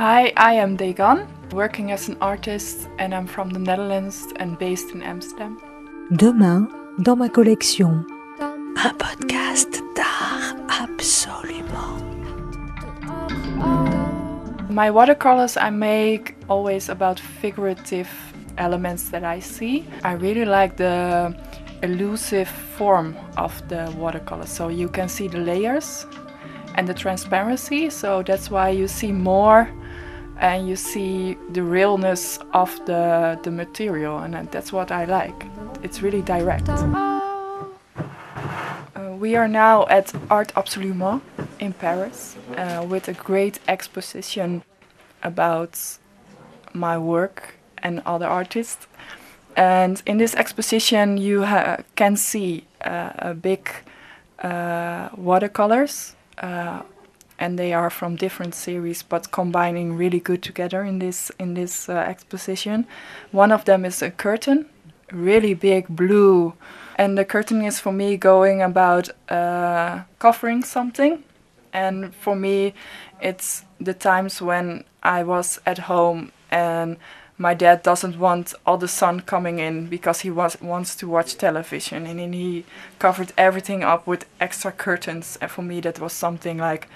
Hi, I am Degan, working as an artist, and I'm from the Netherlands and based in Amsterdam. Demain, dans ma collection, un podcast d'art absolument. My watercolors I make always about figurative elements that I see. I really like the elusive form of the watercolor, so you can see the layers and the transparency, so that's why you see more and you see the realness of the, the material, and that's what I like. It's really direct. Uh, we are now at Art Absolument in Paris uh, with a great exposition about my work and other artists. And in this exposition, you can see uh, a big uh, watercolors uh, and they are from different series but combining really good together in this in this uh, exposition. One of them is a curtain really big blue and the curtain is for me going about uh, covering something. And for me it's the times when i was at home and my dad doesn't want all the sun coming in because he was, wants to watch television. And then he covered everything up with extra curtains. And for me that was something like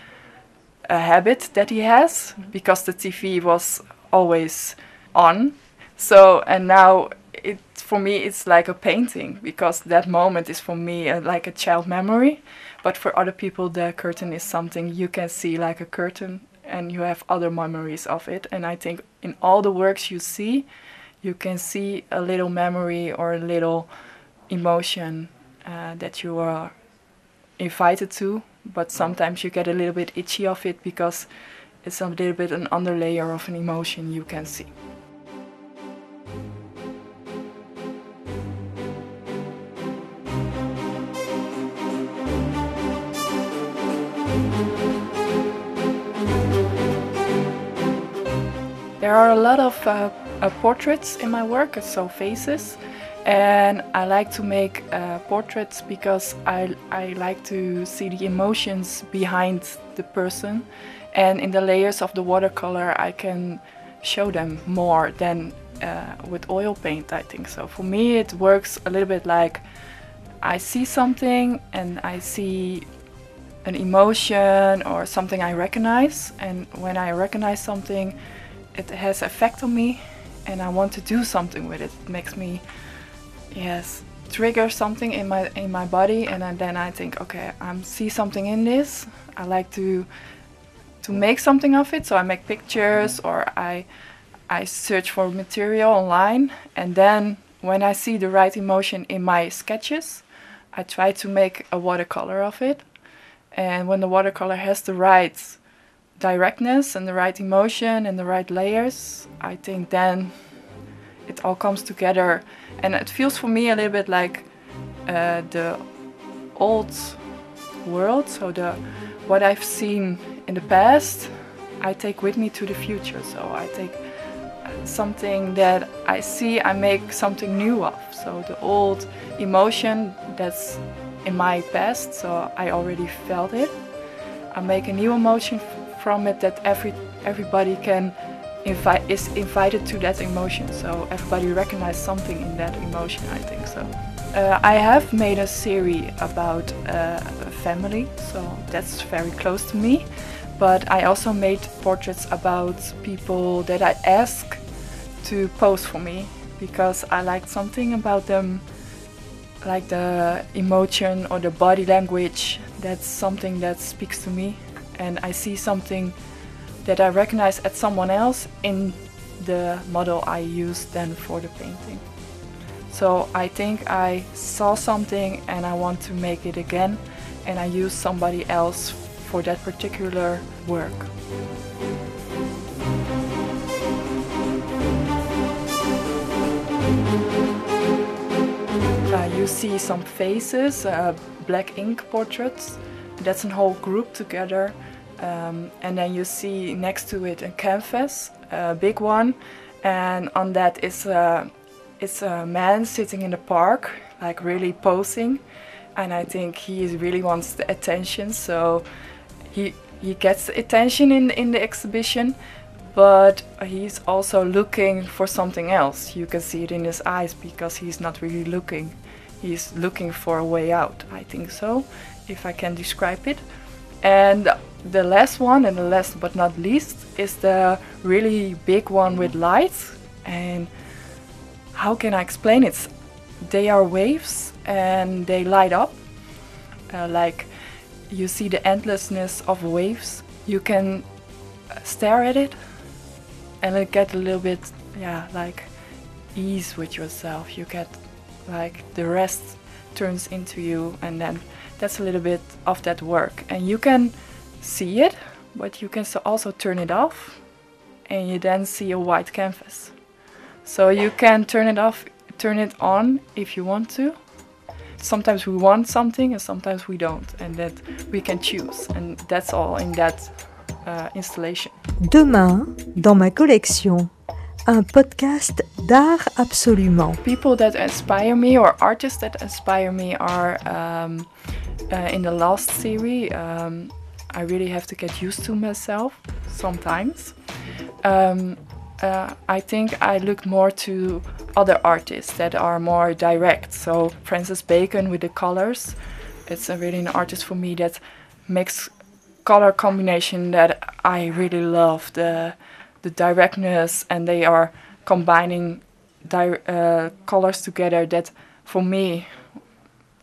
a habit that he has because the TV was always on. So and now it for me it's like a painting because that moment is for me a, like a child memory, but for other people the curtain is something you can see like a curtain and you have other memories of it. And I think in all the works you see, you can see a little memory or a little emotion uh, that you are invited to but sometimes you get a little bit itchy of it because it's a little bit an underlayer of an emotion you can see. There are a lot of uh, uh, portraits in my work, so faces, and I like to make uh, portraits because I, I like to see the emotions behind the person. And in the layers of the watercolor I can show them more than uh, with oil paint I think so. For me it works a little bit like I see something and I see an emotion or something I recognize. And when I recognize something it has effect on me and I want to do something with it. It makes me yes. Trigger something in my in my body and then I think okay I see something in this. I like to to make something of it. So I make pictures or I I search for material online. And then when I see the right emotion in my sketches I try to make a watercolor of it. And when the watercolor has the right directness and the right emotion and the right layers I think then it all comes together and it feels for me a little bit like uh, the old world. So the what I've seen in the past I take with me to the future. So I take something that I see I make something new of. So the old emotion that's in my past so I already felt it. I make a new emotion from it that every everybody can invite is invited to that emotion. So everybody recognizes something in that emotion. I think so. Uh, I have made a series about uh, family, so that's very close to me. But I also made portraits about people that I ask to pose for me because I liked something about them, like the emotion or the body language. That's something that speaks to me, and I see something that I recognize at someone else in the model I used then for the painting. So I think I saw something and I want to make it again and I use somebody else for that particular work. Uh, you see some faces, uh, black ink portraits. That's a whole group together um, and then you see next to it a canvas, a big one, and on that is a, it's a man sitting in the park, like really posing, and I think he really wants the attention, so he he gets attention in in the exhibition, but he's also looking for something else. You can see it in his eyes because he's not really looking. He's looking for a way out, I think so, if I can describe it. And the last one, and the last but not least, is the really big one with lights. And how can I explain it? They are waves and they light up. Uh, like you see the endlessness of waves. You can stare at it and it get a little bit yeah like ease with yourself you get like the rest turns into you and then that's a little bit of that work and you can see it but you can also turn it off and you then see a white canvas so you can turn it off turn it on if you want to sometimes we want something and sometimes we don't and that we can choose and that's all in that uh, installation. Demain, dans ma collection, un podcast d'art absolument. People that inspire me or artists that inspire me are um, uh, in the last series. Um, I really have to get used to myself sometimes. Um, uh, I think I look more to other artists that are more direct. So Francis Bacon with the colors, it's really an artist for me that makes color combination that I really love the the directness and they are combining uh, colors together that for me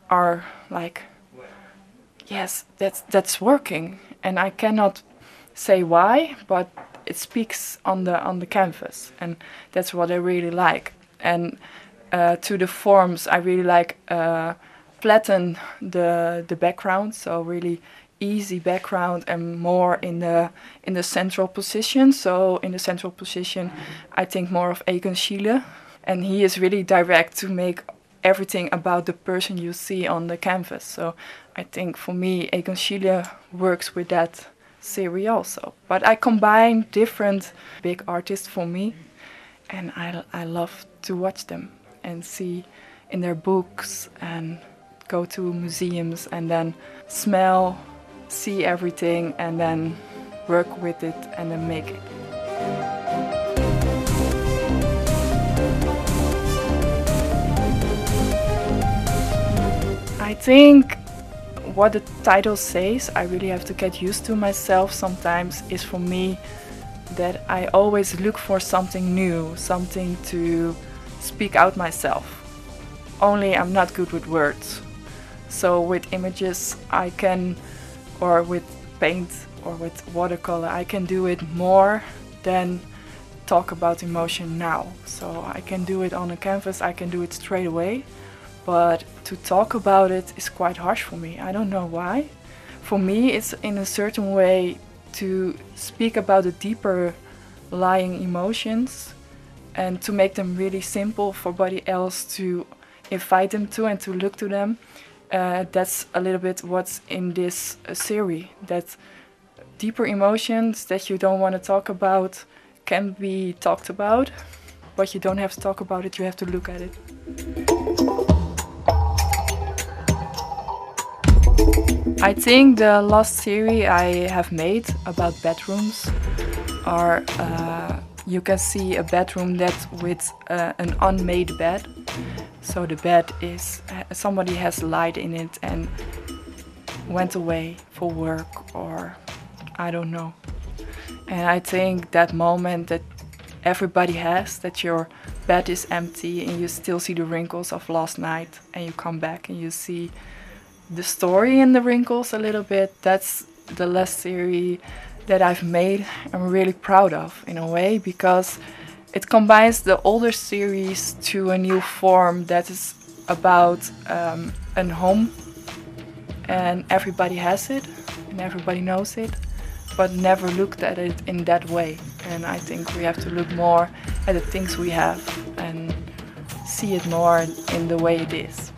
are like yes that's that's working and I cannot say why but it speaks on the on the canvas and that's what I really like and uh, to the forms I really like uh, flatten the the background so really easy background and more in the in the central position. So in the central position, I think more of Egon Schiele, and he is really direct to make everything about the person you see on the canvas. So I think for me, Egon works with that series also. But I combine different big artists for me, and I I love to watch them and see in their books and go to museums and then smell see everything and then work with it and then make it. I think what the title says, I really have to get used to myself sometimes, is for me that I always look for something new, something to speak out myself. Only I'm not good with words. So with images, I can or with paint or with watercolor. I can do it more than talk about emotion now. So I can do it on a canvas, I can do it straight away. But to talk about it is quite harsh for me. I don't know why. For me, it's in a certain way to speak about the deeper lying emotions and to make them really simple for body else to invite them to and to look to them uh, that's a little bit what's in this uh, series. That deeper emotions that you don't want to talk about can be talked about, but you don't have to talk about it. You have to look at it. I think the last series I have made about bedrooms are uh, you can see a bedroom that with uh, an unmade bed so the bed is uh, somebody has light in it and went away for work or I don't know. And I think that moment that everybody has that your bed is empty and you still see the wrinkles of last night and you come back and you see the story in the wrinkles a little bit. That's the last series that I've made. I'm really proud of in a way because it combines the older series to a new form that is about um, a home and everybody has it and everybody knows it but never looked at it in that way and i think we have to look more at the things we have and see it more in the way it is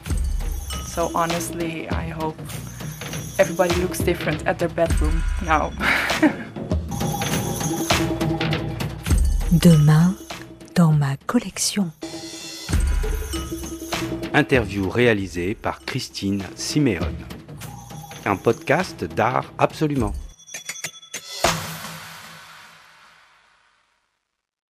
so honestly i hope everybody looks different at their bedroom now Demain, dans ma collection. Interview réalisée par Christine Siméon. Un podcast d'art absolument.